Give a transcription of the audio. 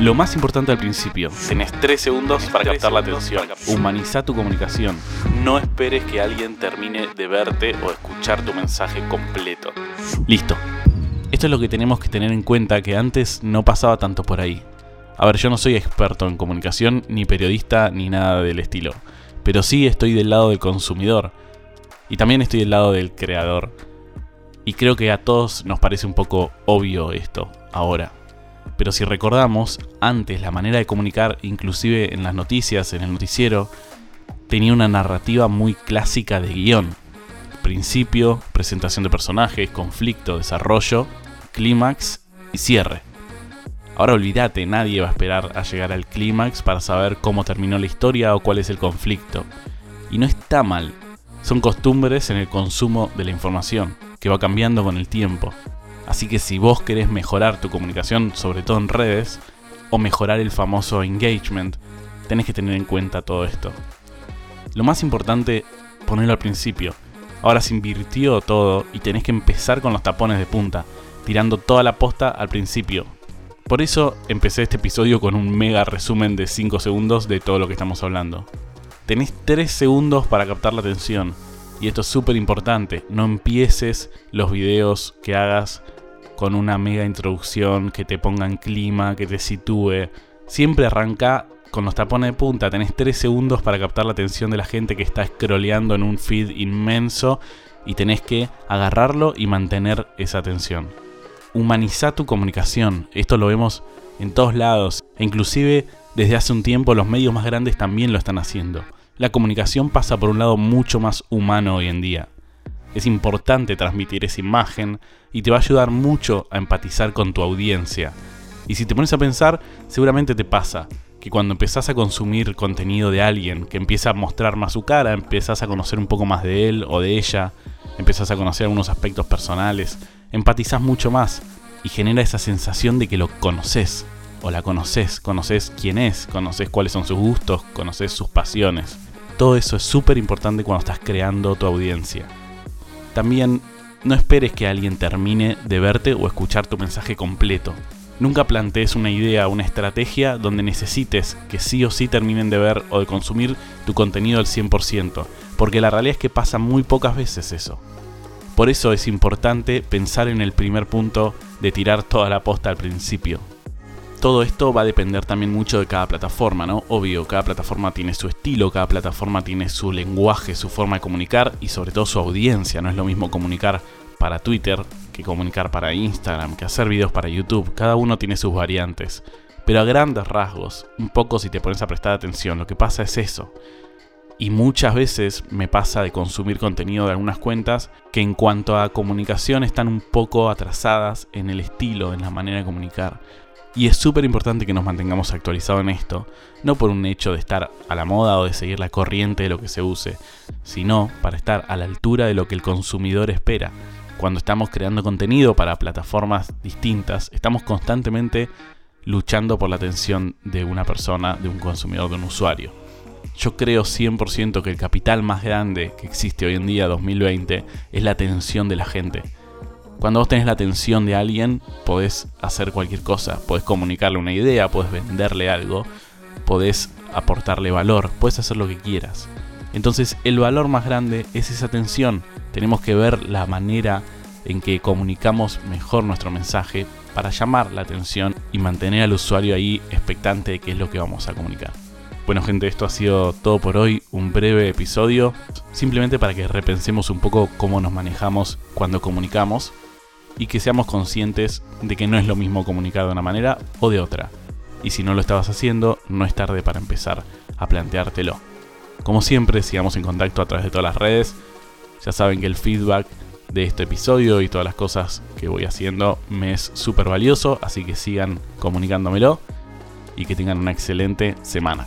Lo más importante al principio, tenés 3 segundos para captar la atención. Humaniza tu comunicación. No esperes que alguien termine de verte o escuchar tu mensaje completo. Listo. Esto es lo que tenemos que tener en cuenta que antes no pasaba tanto por ahí. A ver, yo no soy experto en comunicación, ni periodista, ni nada del estilo. Pero sí estoy del lado del consumidor. Y también estoy del lado del creador. Y creo que a todos nos parece un poco obvio esto, ahora. Pero si recordamos, antes la manera de comunicar, inclusive en las noticias, en el noticiero, tenía una narrativa muy clásica de guion. Principio, presentación de personajes, conflicto, desarrollo, clímax y cierre. Ahora olvídate, nadie va a esperar a llegar al clímax para saber cómo terminó la historia o cuál es el conflicto. Y no está mal, son costumbres en el consumo de la información, que va cambiando con el tiempo. Así que si vos querés mejorar tu comunicación, sobre todo en redes, o mejorar el famoso engagement, tenés que tener en cuenta todo esto. Lo más importante, ponerlo al principio. Ahora se invirtió todo y tenés que empezar con los tapones de punta, tirando toda la posta al principio, por eso empecé este episodio con un mega resumen de 5 segundos de todo lo que estamos hablando. Tenés 3 segundos para captar la atención. Y esto es súper importante. No empieces los videos que hagas con una mega introducción que te ponga en clima, que te sitúe. Siempre arranca con los tapones de punta. Tenés 3 segundos para captar la atención de la gente que está scrolleando en un feed inmenso. Y tenés que agarrarlo y mantener esa atención humaniza tu comunicación. Esto lo vemos en todos lados. E inclusive desde hace un tiempo los medios más grandes también lo están haciendo. La comunicación pasa por un lado mucho más humano hoy en día. Es importante transmitir esa imagen y te va a ayudar mucho a empatizar con tu audiencia. Y si te pones a pensar, seguramente te pasa que cuando empezás a consumir contenido de alguien que empieza a mostrar más su cara, empiezas a conocer un poco más de él o de ella, empezás a conocer algunos aspectos personales, empatizás mucho más y genera esa sensación de que lo conoces o la conoces, conoces quién es, conoces cuáles son sus gustos, conoces sus pasiones. Todo eso es súper importante cuando estás creando tu audiencia. También no esperes que alguien termine de verte o escuchar tu mensaje completo. Nunca plantees una idea una estrategia donde necesites que sí o sí terminen de ver o de consumir tu contenido al 100%, porque la realidad es que pasa muy pocas veces eso. Por eso es importante pensar en el primer punto de tirar toda la posta al principio. Todo esto va a depender también mucho de cada plataforma, ¿no? Obvio, cada plataforma tiene su estilo, cada plataforma tiene su lenguaje, su forma de comunicar y sobre todo su audiencia. No es lo mismo comunicar para Twitter que comunicar para Instagram, que hacer videos para YouTube. Cada uno tiene sus variantes. Pero a grandes rasgos, un poco si te pones a prestar atención, lo que pasa es eso. Y muchas veces me pasa de consumir contenido de algunas cuentas que en cuanto a comunicación están un poco atrasadas en el estilo, en la manera de comunicar. Y es súper importante que nos mantengamos actualizados en esto, no por un hecho de estar a la moda o de seguir la corriente de lo que se use, sino para estar a la altura de lo que el consumidor espera. Cuando estamos creando contenido para plataformas distintas, estamos constantemente luchando por la atención de una persona, de un consumidor, de un usuario. Yo creo 100% que el capital más grande que existe hoy en día, 2020, es la atención de la gente. Cuando vos tenés la atención de alguien, podés hacer cualquier cosa. Podés comunicarle una idea, podés venderle algo, podés aportarle valor, podés hacer lo que quieras. Entonces el valor más grande es esa atención. Tenemos que ver la manera en que comunicamos mejor nuestro mensaje para llamar la atención y mantener al usuario ahí expectante de qué es lo que vamos a comunicar. Bueno gente, esto ha sido todo por hoy, un breve episodio, simplemente para que repensemos un poco cómo nos manejamos cuando comunicamos y que seamos conscientes de que no es lo mismo comunicar de una manera o de otra. Y si no lo estabas haciendo, no es tarde para empezar a planteártelo. Como siempre, sigamos en contacto a través de todas las redes. Ya saben que el feedback de este episodio y todas las cosas que voy haciendo me es súper valioso, así que sigan comunicándomelo y que tengan una excelente semana.